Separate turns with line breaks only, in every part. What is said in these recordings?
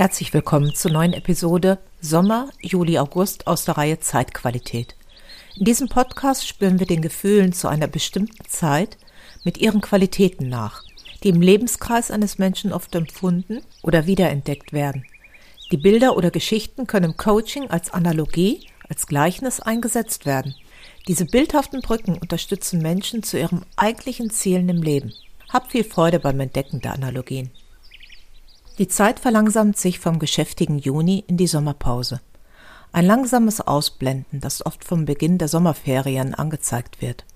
Herzlich willkommen zur neuen Episode Sommer, Juli, August aus der Reihe Zeitqualität. In diesem Podcast spüren wir den Gefühlen zu einer bestimmten Zeit mit ihren Qualitäten nach, die im Lebenskreis eines Menschen oft empfunden oder wiederentdeckt werden. Die Bilder oder Geschichten können im Coaching als Analogie, als Gleichnis eingesetzt werden. Diese bildhaften Brücken unterstützen Menschen zu ihrem eigentlichen Zielen im Leben. Habt viel Freude beim Entdecken der Analogien. Die Zeit verlangsamt sich vom geschäftigen Juni in die Sommerpause. Ein langsames Ausblenden, das oft vom Beginn der Sommerferien angezeigt wird.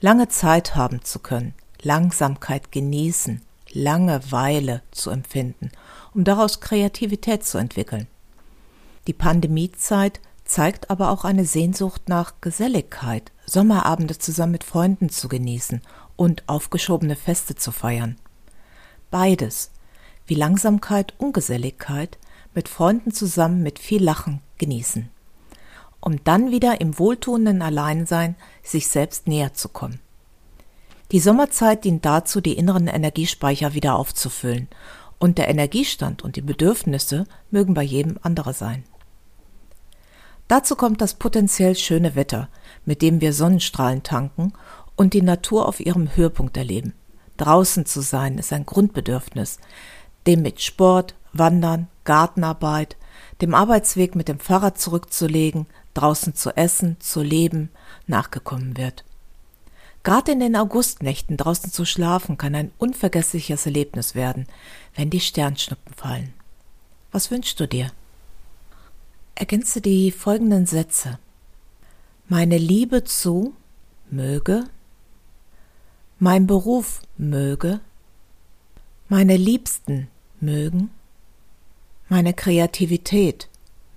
Lange Zeit haben zu können, Langsamkeit genießen, Langeweile zu empfinden, um daraus Kreativität zu entwickeln. Die Pandemiezeit zeigt aber auch eine Sehnsucht nach Geselligkeit, Sommerabende zusammen mit Freunden zu genießen und aufgeschobene Feste zu feiern. Beides wie Langsamkeit und Geselligkeit mit Freunden zusammen mit viel Lachen genießen, um dann wieder im wohltuenden Alleinsein sich selbst näher zu kommen. Die Sommerzeit dient dazu, die inneren Energiespeicher wieder aufzufüllen, und der Energiestand und die Bedürfnisse mögen bei jedem andere sein. Dazu kommt das potenziell schöne Wetter, mit dem wir Sonnenstrahlen tanken und die Natur auf ihrem Höhepunkt erleben. Draußen zu sein ist ein Grundbedürfnis, dem mit Sport, Wandern, Gartenarbeit, dem Arbeitsweg mit dem Fahrrad zurückzulegen, draußen zu essen, zu leben, nachgekommen wird. Gerade in den Augustnächten draußen zu schlafen kann ein unvergessliches Erlebnis werden, wenn die Sternschnuppen fallen. Was wünschst du dir? Ergänze die folgenden Sätze. Meine Liebe zu möge, mein Beruf möge, meine Liebsten mögen, meine Kreativität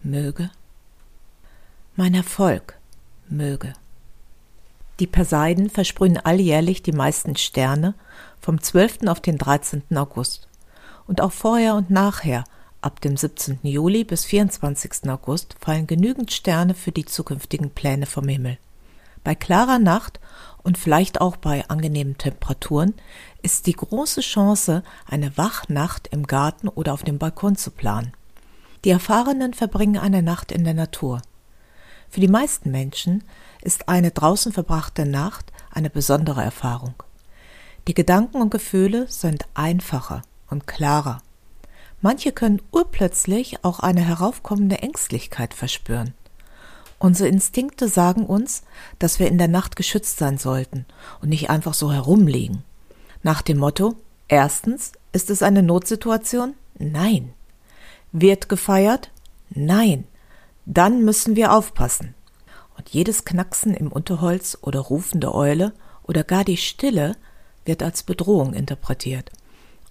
möge, mein Erfolg möge. Die Perseiden versprühen alljährlich die meisten Sterne vom 12. auf den 13. August. Und auch vorher und nachher, ab dem 17. Juli bis 24. August, fallen genügend Sterne für die zukünftigen Pläne vom Himmel. Bei klarer Nacht und vielleicht auch bei angenehmen Temperaturen ist die große Chance, eine Wachnacht im Garten oder auf dem Balkon zu planen. Die Erfahrenen verbringen eine Nacht in der Natur. Für die meisten Menschen ist eine draußen verbrachte Nacht eine besondere Erfahrung. Die Gedanken und Gefühle sind einfacher und klarer. Manche können urplötzlich auch eine heraufkommende Ängstlichkeit verspüren. Unsere Instinkte sagen uns, dass wir in der Nacht geschützt sein sollten und nicht einfach so herumliegen. Nach dem Motto, erstens, ist es eine Notsituation? Nein. Wird gefeiert? Nein. Dann müssen wir aufpassen. Und jedes Knacksen im Unterholz oder rufende Eule oder gar die Stille wird als Bedrohung interpretiert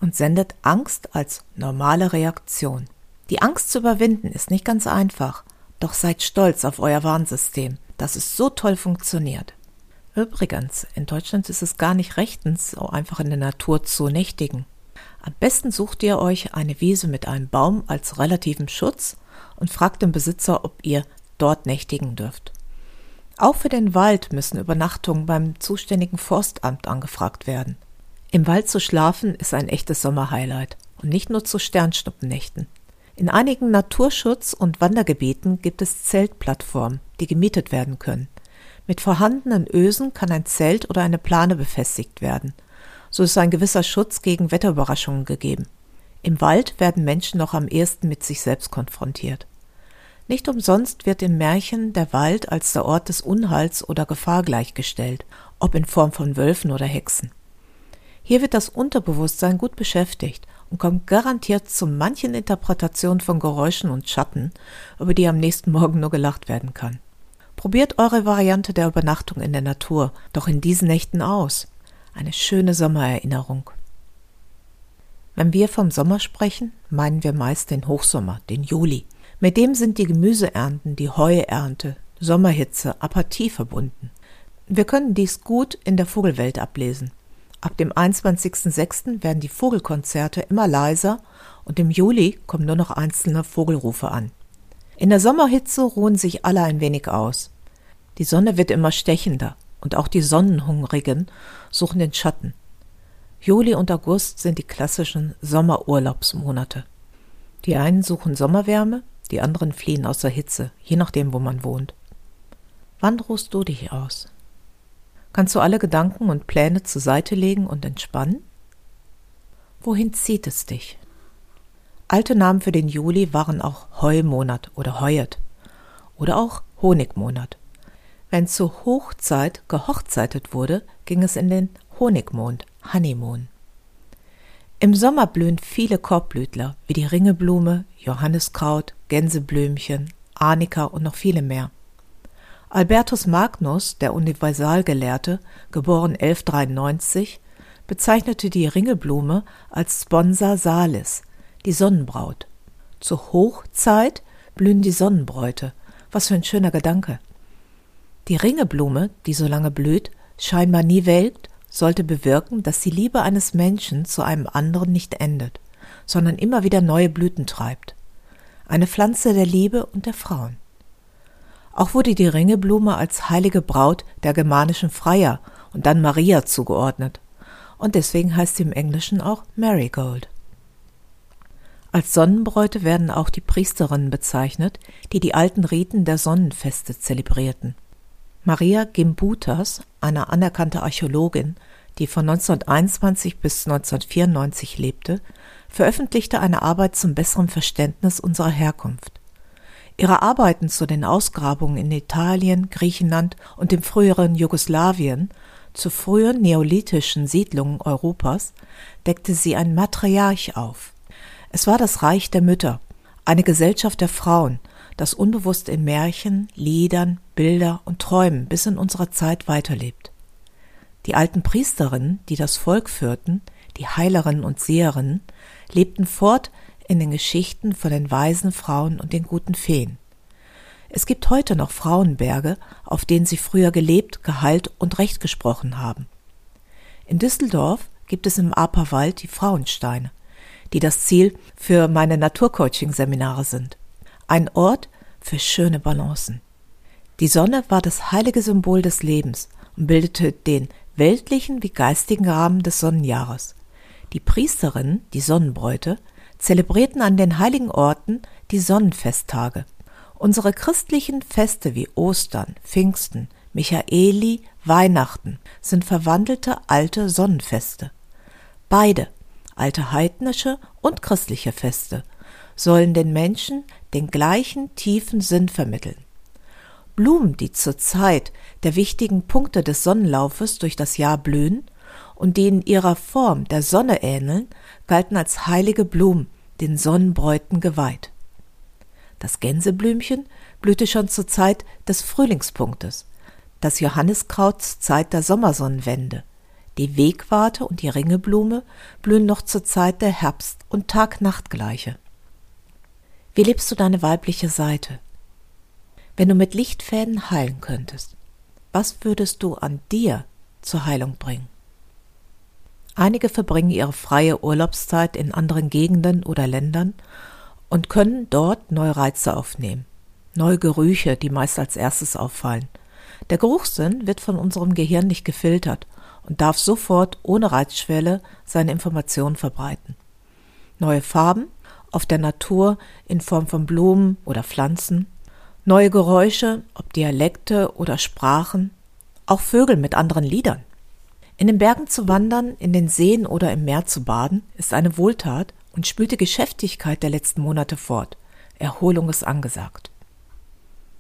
und sendet Angst als normale Reaktion. Die Angst zu überwinden ist nicht ganz einfach, doch seid stolz auf euer Warnsystem, dass es so toll funktioniert. Übrigens, in Deutschland ist es gar nicht rechtens, so einfach in der Natur zu nächtigen. Am besten sucht ihr euch eine Wiese mit einem Baum als relativen Schutz und fragt den Besitzer, ob ihr dort nächtigen dürft. Auch für den Wald müssen Übernachtungen beim zuständigen Forstamt angefragt werden. Im Wald zu schlafen ist ein echtes Sommerhighlight und nicht nur zu Sternschnuppennächten. In einigen Naturschutz- und Wandergebieten gibt es Zeltplattformen, die gemietet werden können. Mit vorhandenen Ösen kann ein Zelt oder eine Plane befestigt werden. So ist ein gewisser Schutz gegen Wetterüberraschungen gegeben. Im Wald werden Menschen noch am ehesten mit sich selbst konfrontiert. Nicht umsonst wird im Märchen der Wald als der Ort des Unheils oder Gefahr gleichgestellt, ob in Form von Wölfen oder Hexen. Hier wird das Unterbewusstsein gut beschäftigt und kommt garantiert zu manchen Interpretationen von Geräuschen und Schatten, über die am nächsten Morgen nur gelacht werden kann. Probiert eure Variante der Übernachtung in der Natur doch in diesen Nächten aus. Eine schöne Sommererinnerung. Wenn wir vom Sommer sprechen, meinen wir meist den Hochsommer, den Juli. Mit dem sind die Gemüseernten, die Heuernte, Sommerhitze, Apathie verbunden. Wir können dies gut in der Vogelwelt ablesen. Ab dem 21.06. werden die Vogelkonzerte immer leiser und im Juli kommen nur noch einzelne Vogelrufe an. In der Sommerhitze ruhen sich alle ein wenig aus. Die Sonne wird immer stechender und auch die Sonnenhungrigen suchen den Schatten. Juli und August sind die klassischen Sommerurlaubsmonate. Die einen suchen Sommerwärme, die anderen fliehen aus der Hitze, je nachdem, wo man wohnt. Wann ruhst du dich aus? Kannst du alle Gedanken und Pläne zur Seite legen und entspannen? Wohin zieht es dich? Alte Namen für den Juli waren auch Heumonat oder Heuet oder auch Honigmonat. Wenn zur Hochzeit gehochzeitet wurde, ging es in den Honigmond, Honeymoon. Im Sommer blühen viele Korbblütler wie die Ringeblume, Johanniskraut, Gänseblümchen, Arnika und noch viele mehr. Albertus Magnus, der Universalgelehrte, geboren 1193, bezeichnete die Ringelblume als Sponsa salis, die Sonnenbraut. Zur Hochzeit blühen die Sonnenbräute. Was für ein schöner Gedanke. Die Ringeblume, die so lange blüht, scheinbar nie welkt, sollte bewirken, dass die Liebe eines Menschen zu einem anderen nicht endet, sondern immer wieder neue Blüten treibt. Eine Pflanze der Liebe und der Frauen. Auch wurde die Ringeblume als heilige Braut der germanischen Freier und dann Maria zugeordnet. Und deswegen heißt sie im Englischen auch Marigold. Als Sonnenbräute werden auch die Priesterinnen bezeichnet, die die alten Riten der Sonnenfeste zelebrierten. Maria Gimbutas, eine anerkannte Archäologin, die von 1921 bis 1994 lebte, veröffentlichte eine Arbeit zum besseren Verständnis unserer Herkunft. Ihre Arbeiten zu den Ausgrabungen in Italien, Griechenland und dem früheren Jugoslawien zu frühen neolithischen Siedlungen Europas deckte sie ein Matriarch auf. Es war das Reich der Mütter, eine Gesellschaft der Frauen, das unbewusst in Märchen, Liedern, Bilder und Träumen bis in unsere Zeit weiterlebt. Die alten Priesterinnen, die das Volk führten, die Heilerinnen und Seherinnen, lebten fort in den Geschichten von den weisen Frauen und den guten Feen. Es gibt heute noch Frauenberge, auf denen sie früher gelebt, geheilt und Recht gesprochen haben. In Düsseldorf gibt es im Aperwald die Frauensteine, die das Ziel für meine Naturcoaching-Seminare sind ein Ort für schöne Balancen. Die Sonne war das heilige Symbol des Lebens und bildete den weltlichen wie geistigen Rahmen des Sonnenjahres. Die Priesterinnen, die Sonnenbräute, zelebrierten an den heiligen Orten die Sonnenfesttage. Unsere christlichen Feste wie Ostern, Pfingsten, Michaeli, Weihnachten sind verwandelte alte Sonnenfeste. Beide, alte heidnische und christliche Feste, sollen den Menschen den gleichen tiefen Sinn vermitteln. Blumen, die zur Zeit der wichtigen Punkte des Sonnenlaufes durch das Jahr blühen und die in ihrer Form der Sonne ähneln, galten als heilige Blumen, den Sonnenbräuten geweiht. Das Gänseblümchen blühte schon zur Zeit des Frühlingspunktes, das Johanniskraut zur Zeit der Sommersonnenwende, die Wegwarte und die Ringeblume blühen noch zur Zeit der Herbst- und Tag-Nacht-Gleiche. Wie lebst du deine weibliche Seite? Wenn du mit Lichtfäden heilen könntest, was würdest du an dir zur Heilung bringen? Einige verbringen ihre freie Urlaubszeit in anderen Gegenden oder Ländern und können dort neue Reize aufnehmen. Neue Gerüche, die meist als erstes auffallen. Der Geruchssinn wird von unserem Gehirn nicht gefiltert und darf sofort ohne Reizschwelle seine Informationen verbreiten. Neue Farben, auf der Natur in Form von Blumen oder Pflanzen, neue Geräusche, ob Dialekte oder Sprachen, auch Vögel mit anderen Liedern. In den Bergen zu wandern, in den Seen oder im Meer zu baden, ist eine Wohltat und spült die Geschäftigkeit der letzten Monate fort. Erholung ist angesagt.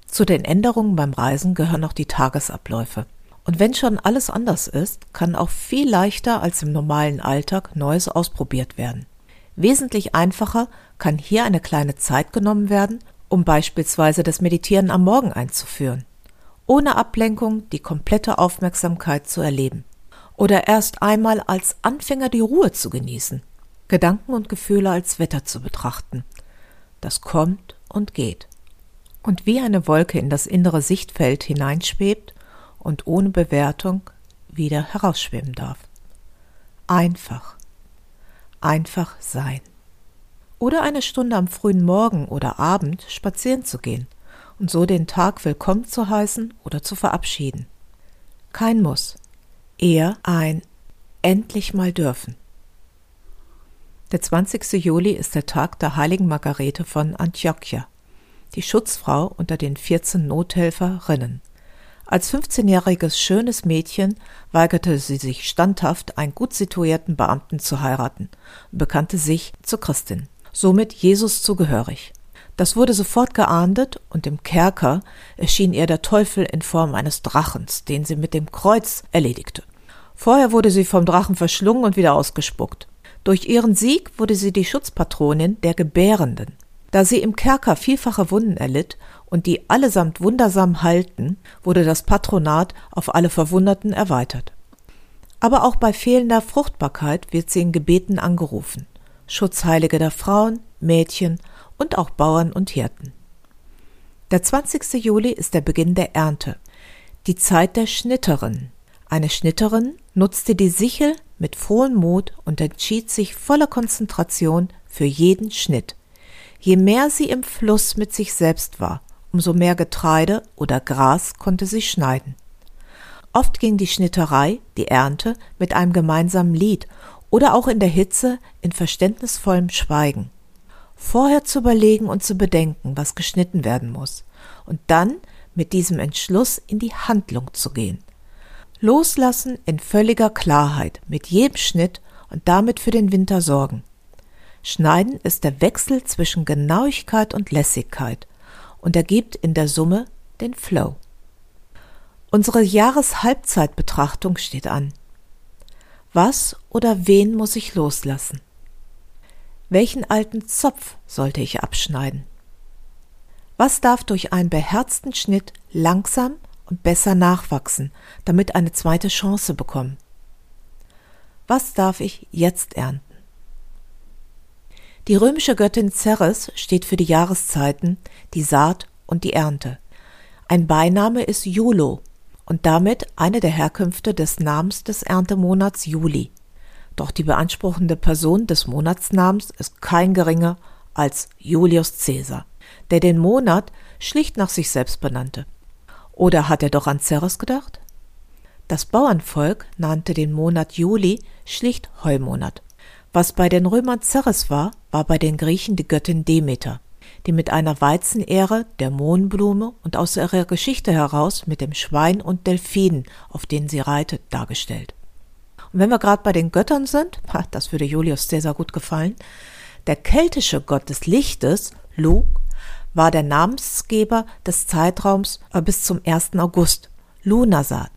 Zu den Änderungen beim Reisen gehören auch die Tagesabläufe. Und wenn schon alles anders ist, kann auch viel leichter als im normalen Alltag Neues ausprobiert werden. Wesentlich einfacher kann hier eine kleine Zeit genommen werden, um beispielsweise das Meditieren am Morgen einzuführen, ohne Ablenkung die komplette Aufmerksamkeit zu erleben oder erst einmal als Anfänger die Ruhe zu genießen, Gedanken und Gefühle als Wetter zu betrachten. Das kommt und geht und wie eine Wolke in das innere Sichtfeld hineinschwebt und ohne Bewertung wieder herausschweben darf. Einfach einfach sein. Oder eine Stunde am frühen Morgen oder Abend spazieren zu gehen und so den Tag willkommen zu heißen oder zu verabschieden. Kein Muss, eher ein endlich mal dürfen. Der 20. Juli ist der Tag der heiligen Margarete von Antiochia, die Schutzfrau unter den 14 Nothelferinnen. Als 15-jähriges schönes Mädchen weigerte sie sich standhaft, einen gut situierten Beamten zu heiraten und bekannte sich zur Christin, somit Jesus zugehörig. Das wurde sofort geahndet und im Kerker erschien ihr der Teufel in Form eines Drachens, den sie mit dem Kreuz erledigte. Vorher wurde sie vom Drachen verschlungen und wieder ausgespuckt. Durch ihren Sieg wurde sie die Schutzpatronin der Gebärenden. Da sie im Kerker vielfache Wunden erlitt und die allesamt wundersam halten, wurde das Patronat auf alle Verwunderten erweitert. Aber auch bei fehlender Fruchtbarkeit wird sie in Gebeten angerufen. Schutzheilige der Frauen, Mädchen und auch Bauern und Hirten. Der 20. Juli ist der Beginn der Ernte, die Zeit der Schnitterin. Eine Schnitterin nutzte die Sichel mit frohem Mut und entschied sich voller Konzentration für jeden Schnitt. Je mehr sie im Fluss mit sich selbst war, umso mehr Getreide oder Gras konnte sie schneiden. Oft ging die Schnitterei, die Ernte, mit einem gemeinsamen Lied oder auch in der Hitze in verständnisvollem Schweigen. Vorher zu überlegen und zu bedenken, was geschnitten werden muss, und dann mit diesem Entschluss in die Handlung zu gehen. Loslassen in völliger Klarheit mit jedem Schnitt und damit für den Winter sorgen. Schneiden ist der Wechsel zwischen Genauigkeit und Lässigkeit und ergibt in der Summe den Flow. Unsere Jahreshalbzeitbetrachtung steht an. Was oder wen muss ich loslassen? Welchen alten Zopf sollte ich abschneiden? Was darf durch einen beherzten Schnitt langsam und besser nachwachsen, damit eine zweite Chance bekommen. Was darf ich jetzt ernten? Die römische Göttin Ceres steht für die Jahreszeiten, die Saat und die Ernte. Ein Beiname ist Julo und damit eine der Herkünfte des Namens des Erntemonats Juli. Doch die beanspruchende Person des Monatsnamens ist kein geringer als Julius Caesar, der den Monat schlicht nach sich selbst benannte. Oder hat er doch an Ceres gedacht? Das Bauernvolk nannte den Monat Juli schlicht Heumonat. Was bei den Römern Ceres war, war bei den Griechen die Göttin Demeter, die mit einer Weizenehre der Mohnblume und aus ihrer Geschichte heraus mit dem Schwein und Delfinen, auf denen sie reitet, dargestellt. Wenn wir gerade bei den Göttern sind, das würde Julius Caesar gut gefallen, der keltische Gott des Lichtes, Lu, war der Namensgeber des Zeitraums äh, bis zum 1. August, Lunasat.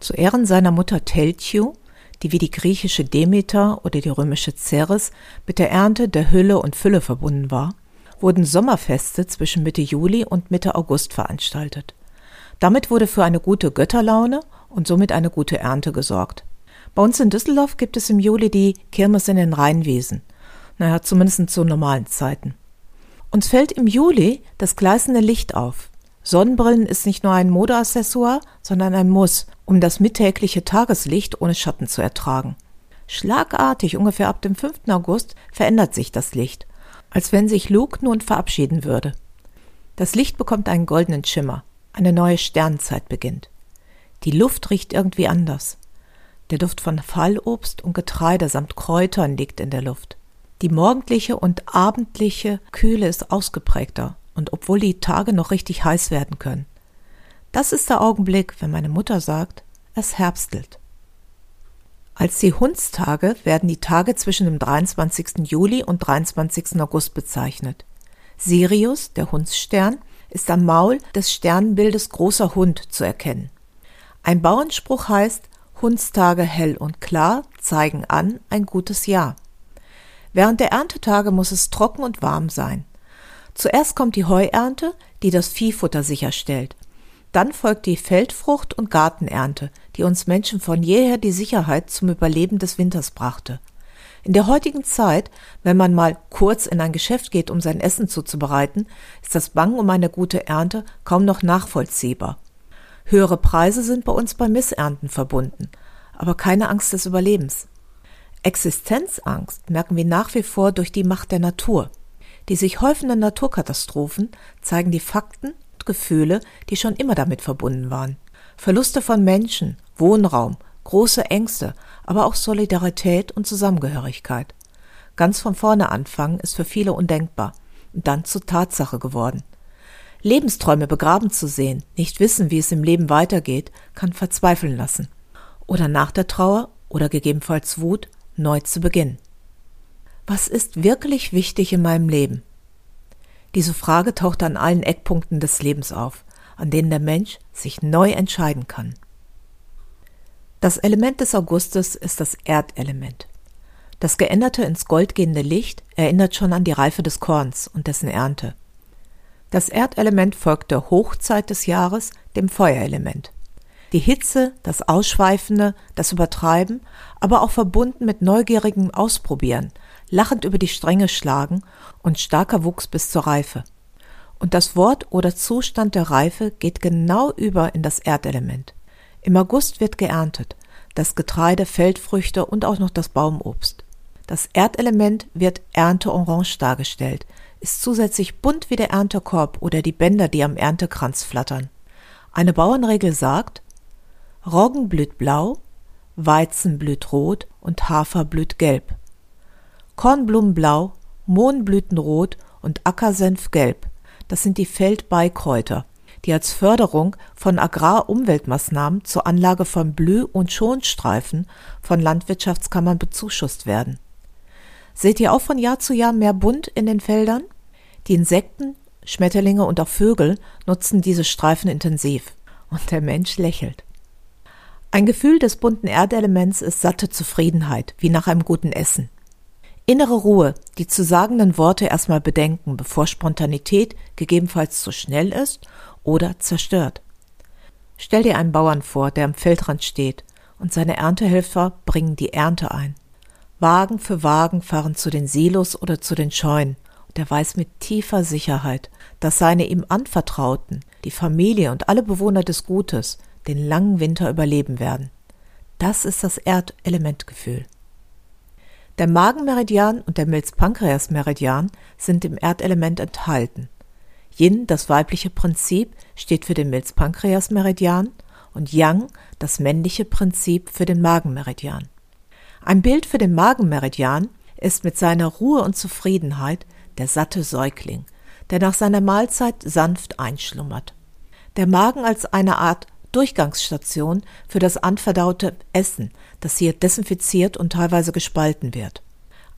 Zu Ehren seiner Mutter Teltju, die wie die griechische Demeter oder die römische Ceres mit der Ernte der Hülle und Fülle verbunden war, wurden Sommerfeste zwischen Mitte Juli und Mitte August veranstaltet. Damit wurde für eine gute Götterlaune und somit eine gute Ernte gesorgt. Bei uns in Düsseldorf gibt es im Juli die Kirmes in den Rheinwiesen. Naja, zumindest zu normalen Zeiten. Uns fällt im Juli das gleißende Licht auf. Sonnenbrillen ist nicht nur ein Modeaccessoire, sondern ein Muss, um das mittägliche Tageslicht ohne Schatten zu ertragen. Schlagartig, ungefähr ab dem 5. August, verändert sich das Licht, als wenn sich Luke nun verabschieden würde. Das Licht bekommt einen goldenen Schimmer, eine neue Sternenzeit beginnt. Die Luft riecht irgendwie anders. Der Duft von Fallobst und Getreide samt Kräutern liegt in der Luft. Die morgendliche und abendliche Kühle ist ausgeprägter und obwohl die Tage noch richtig heiß werden können. Das ist der Augenblick, wenn meine Mutter sagt, es herbstelt. Als die Hundstage werden die Tage zwischen dem 23. Juli und 23. August bezeichnet. Sirius, der Hundsstern, ist am Maul des Sternbildes großer Hund zu erkennen. Ein Bauernspruch heißt, Hundstage hell und klar zeigen an ein gutes Jahr. Während der Erntetage muss es trocken und warm sein. Zuerst kommt die Heuernte, die das Viehfutter sicherstellt. Dann folgt die Feldfrucht- und Gartenernte, die uns Menschen von jeher die Sicherheit zum Überleben des Winters brachte. In der heutigen Zeit, wenn man mal kurz in ein Geschäft geht, um sein Essen zuzubereiten, ist das Bangen um eine gute Ernte kaum noch nachvollziehbar. Höhere Preise sind bei uns bei Missernten verbunden, aber keine Angst des Überlebens. Existenzangst merken wir nach wie vor durch die Macht der Natur. Die sich häufenden Naturkatastrophen zeigen die Fakten und Gefühle, die schon immer damit verbunden waren. Verluste von Menschen, Wohnraum, große Ängste, aber auch Solidarität und Zusammengehörigkeit. Ganz von vorne anfangen ist für viele undenkbar und dann zur Tatsache geworden. Lebensträume begraben zu sehen, nicht wissen, wie es im Leben weitergeht, kann verzweifeln lassen. Oder nach der Trauer oder gegebenenfalls Wut neu zu beginnen. Was ist wirklich wichtig in meinem Leben? Diese Frage taucht an allen Eckpunkten des Lebens auf, an denen der Mensch sich neu entscheiden kann. Das Element des Augustes ist das Erdelement. Das geänderte ins Gold gehende Licht erinnert schon an die Reife des Korns und dessen Ernte. Das Erdelement folgt der Hochzeit des Jahres, dem Feuerelement. Die Hitze, das Ausschweifende, das Übertreiben, aber auch verbunden mit neugierigem Ausprobieren, lachend über die Stränge schlagen und starker Wuchs bis zur Reife. Und das Wort oder Zustand der Reife geht genau über in das Erdelement. Im August wird geerntet, das Getreide, Feldfrüchte und auch noch das Baumobst. Das Erdelement wird Ernteorange dargestellt, ist zusätzlich bunt wie der Erntekorb oder die Bänder, die am Erntekranz flattern. Eine Bauernregel sagt, Roggen blüht blau, Weizen blüht rot und Hafer blüht gelb. Kornblumen blau, Mohnblüten rot und Ackersenf gelb. Das sind die Feldbeikräuter, die als Förderung von Agrarumweltmaßnahmen zur Anlage von Blüh- und Schonstreifen von Landwirtschaftskammern bezuschusst werden. Seht ihr auch von Jahr zu Jahr mehr Bunt in den Feldern? Die Insekten, Schmetterlinge und auch Vögel nutzen diese Streifen intensiv. Und der Mensch lächelt. Ein Gefühl des bunten Erdelements ist satte Zufriedenheit, wie nach einem guten Essen. Innere Ruhe, die zu sagenden Worte erstmal bedenken, bevor Spontanität gegebenenfalls zu schnell ist oder zerstört. Stell dir einen Bauern vor, der am Feldrand steht, und seine Erntehelfer bringen die Ernte ein. Wagen für Wagen fahren zu den Silos oder zu den Scheunen, und er weiß mit tiefer Sicherheit, dass seine ihm Anvertrauten, die Familie und alle Bewohner des Gutes, den langen Winter überleben werden. Das ist das Erdelementgefühl. Der Magenmeridian und der Milz-Pankreas-Meridian sind im Erdelement enthalten. Yin, das weibliche Prinzip, steht für den Milz-Pankreas-Meridian und Yang, das männliche Prinzip, für den Magenmeridian. Ein Bild für den Magenmeridian ist mit seiner Ruhe und Zufriedenheit der satte Säugling, der nach seiner Mahlzeit sanft einschlummert. Der Magen als eine Art Durchgangsstation für das anverdaute Essen, das hier desinfiziert und teilweise gespalten wird.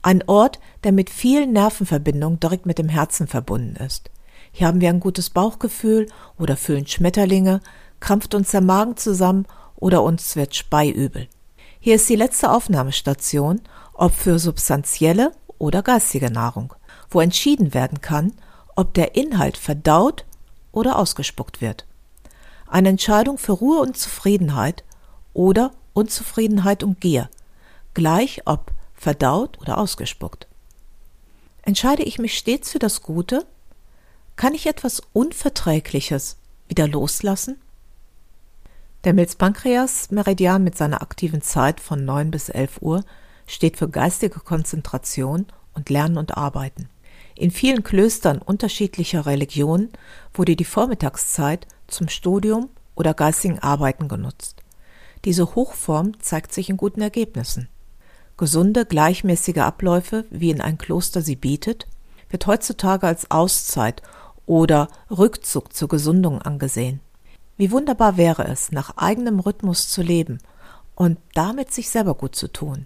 Ein Ort, der mit vielen Nervenverbindungen direkt mit dem Herzen verbunden ist. Hier haben wir ein gutes Bauchgefühl oder fühlen Schmetterlinge, krampft uns der Magen zusammen oder uns wird speiübel. Hier ist die letzte Aufnahmestation, ob für substanzielle oder geistige Nahrung, wo entschieden werden kann, ob der Inhalt verdaut oder ausgespuckt wird. Eine Entscheidung für Ruhe und Zufriedenheit oder Unzufriedenheit und Gier, gleich ob verdaut oder ausgespuckt. Entscheide ich mich stets für das Gute? Kann ich etwas Unverträgliches wieder loslassen? Der Milz-Pankreas-Meridian mit seiner aktiven Zeit von 9 bis 11 Uhr steht für geistige Konzentration und Lernen und Arbeiten. In vielen Klöstern unterschiedlicher Religionen wurde die Vormittagszeit zum Studium oder geistigen Arbeiten genutzt. Diese Hochform zeigt sich in guten Ergebnissen. Gesunde, gleichmäßige Abläufe, wie in ein Kloster sie bietet, wird heutzutage als Auszeit oder Rückzug zur Gesundung angesehen. Wie wunderbar wäre es, nach eigenem Rhythmus zu leben und damit sich selber gut zu tun.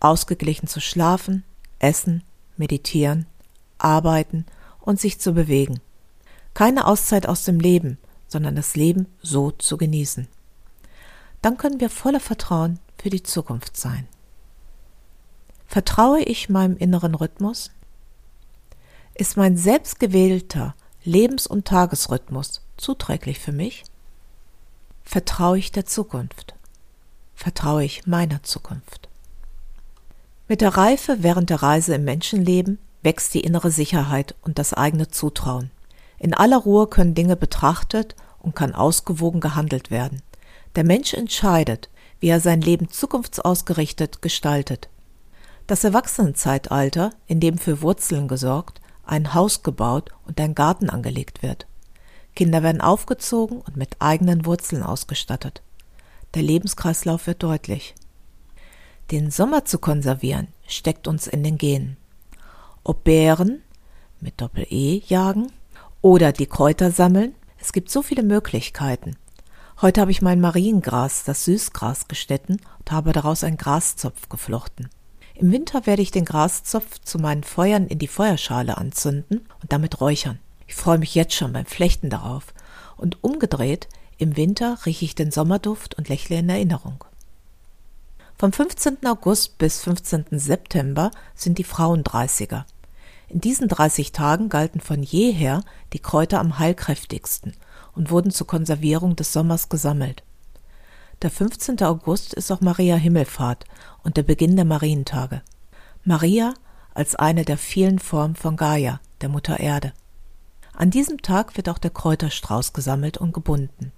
Ausgeglichen zu schlafen, essen, meditieren, arbeiten und sich zu bewegen. Keine Auszeit aus dem Leben, sondern das Leben so zu genießen. Dann können wir voller Vertrauen für die Zukunft sein. Vertraue ich meinem inneren Rhythmus? Ist mein selbstgewählter Lebens- und Tagesrhythmus zuträglich für mich? Vertraue ich der Zukunft? Vertraue ich meiner Zukunft? Mit der Reife während der Reise im Menschenleben wächst die innere Sicherheit und das eigene Zutrauen. In aller Ruhe können Dinge betrachtet und kann ausgewogen gehandelt werden. Der Mensch entscheidet, wie er sein Leben zukunftsausgerichtet gestaltet. Das Erwachsenenzeitalter, in dem für Wurzeln gesorgt, ein Haus gebaut und ein Garten angelegt wird. Kinder werden aufgezogen und mit eigenen Wurzeln ausgestattet. Der Lebenskreislauf wird deutlich. Den Sommer zu konservieren steckt uns in den Genen. Ob Beeren mit Doppel-E jagen oder die Kräuter sammeln, es gibt so viele Möglichkeiten. Heute habe ich mein Mariengras, das Süßgras, geschnitten und habe daraus einen Graszopf geflochten. Im Winter werde ich den Graszopf zu meinen Feuern in die Feuerschale anzünden und damit räuchern. Ich freue mich jetzt schon beim Flechten darauf. Und umgedreht, im Winter rieche ich den Sommerduft und lächle in Erinnerung. Vom 15. August bis 15. September sind die Frauendreißiger. In diesen 30 Tagen galten von jeher die Kräuter am heilkräftigsten und wurden zur Konservierung des Sommers gesammelt. Der 15. August ist auch Maria Himmelfahrt und der Beginn der Marientage. Maria als eine der vielen Formen von Gaia, der Mutter Erde. An diesem Tag wird auch der Kräuterstrauß gesammelt und gebunden.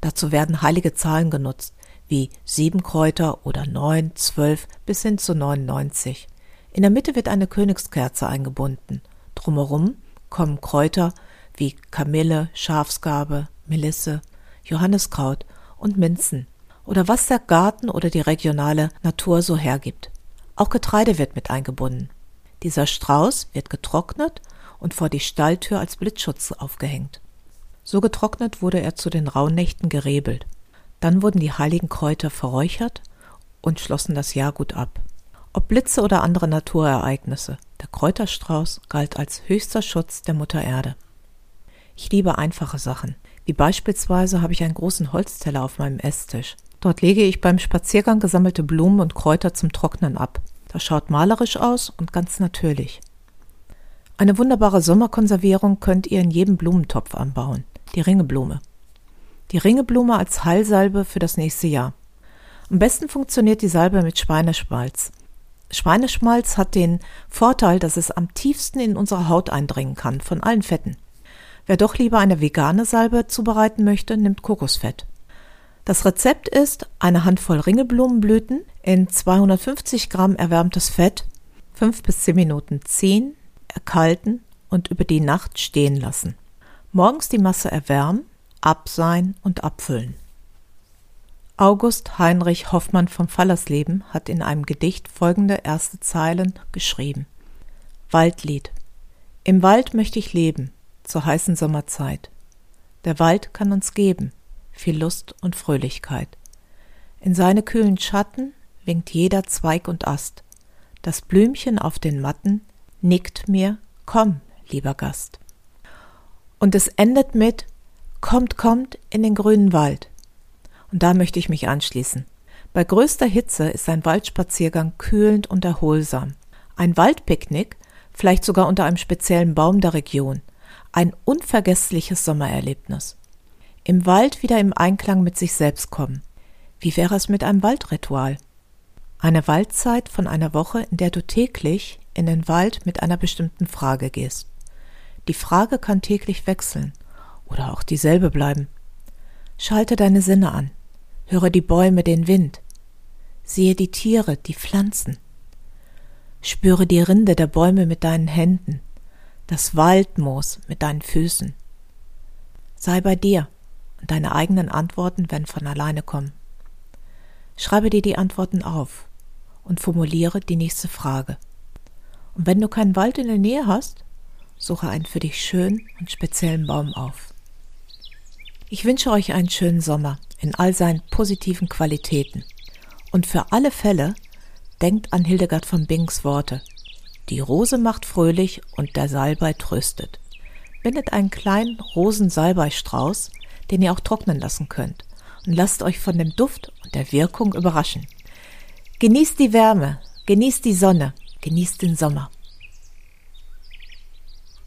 Dazu werden heilige Zahlen genutzt, wie sieben Kräuter oder neun, zwölf bis hin zu 99. In der Mitte wird eine Königskerze eingebunden. Drumherum kommen Kräuter wie Kamille, Schafsgabe, Melisse, Johanniskraut und Minzen oder was der Garten oder die regionale Natur so hergibt. Auch Getreide wird mit eingebunden. Dieser Strauß wird getrocknet und vor die Stalltür als Blitzschutz aufgehängt. So getrocknet wurde er zu den Rauhnächten gerebelt. Dann wurden die heiligen Kräuter verräuchert und schlossen das Jahr gut ab. Ob Blitze oder andere Naturereignisse, der Kräuterstrauß galt als höchster Schutz der Mutter Erde. Ich liebe einfache Sachen, wie beispielsweise habe ich einen großen Holzteller auf meinem Esstisch. Dort lege ich beim Spaziergang gesammelte Blumen und Kräuter zum Trocknen ab. Das schaut malerisch aus und ganz natürlich. Eine wunderbare Sommerkonservierung könnt ihr in jedem Blumentopf anbauen. Die Ringeblume. Die Ringeblume als Heilsalbe für das nächste Jahr. Am besten funktioniert die Salbe mit Schweineschmalz. Schweineschmalz hat den Vorteil, dass es am tiefsten in unsere Haut eindringen kann, von allen Fetten. Wer doch lieber eine vegane Salbe zubereiten möchte, nimmt Kokosfett. Das Rezept ist eine Handvoll Ringelblumenblüten in 250 Gramm erwärmtes Fett, fünf bis zehn Minuten ziehen, erkalten und über die Nacht stehen lassen. Morgens die Masse erwärmen, abseihen und abfüllen. August Heinrich Hoffmann vom Fallersleben hat in einem Gedicht folgende erste Zeilen geschrieben. Waldlied. Im Wald möchte ich leben, zur heißen Sommerzeit. Der Wald kann uns geben viel Lust und Fröhlichkeit. In seine kühlen Schatten winkt jeder Zweig und Ast. Das Blümchen auf den Matten nickt mir, komm, lieber Gast. Und es endet mit Kommt, kommt in den grünen Wald. Und da möchte ich mich anschließen. Bei größter Hitze ist ein Waldspaziergang kühlend und erholsam. Ein Waldpicknick, vielleicht sogar unter einem speziellen Baum der Region, ein unvergessliches Sommererlebnis. Im Wald wieder im Einklang mit sich selbst kommen. Wie wäre es mit einem Waldritual? Eine Waldzeit von einer Woche, in der du täglich in den Wald mit einer bestimmten Frage gehst. Die Frage kann täglich wechseln oder auch dieselbe bleiben. Schalte deine Sinne an, höre die Bäume, den Wind, sehe die Tiere, die Pflanzen, spüre die Rinde der Bäume mit deinen Händen, das Waldmoos mit deinen Füßen. Sei bei dir und deine eigenen Antworten werden von alleine kommen. Schreibe dir die Antworten auf und formuliere die nächste Frage. Und wenn du keinen Wald in der Nähe hast, suche einen für dich schönen und speziellen Baum auf. Ich wünsche euch einen schönen Sommer in all seinen positiven Qualitäten. Und für alle Fälle denkt an Hildegard von Bings Worte. Die Rose macht fröhlich und der Salbei tröstet. Bindet einen kleinen Rosensalbeistrauß, den ihr auch trocknen lassen könnt, und lasst euch von dem Duft und der Wirkung überraschen. Genießt die Wärme, genießt die Sonne, genießt den Sommer.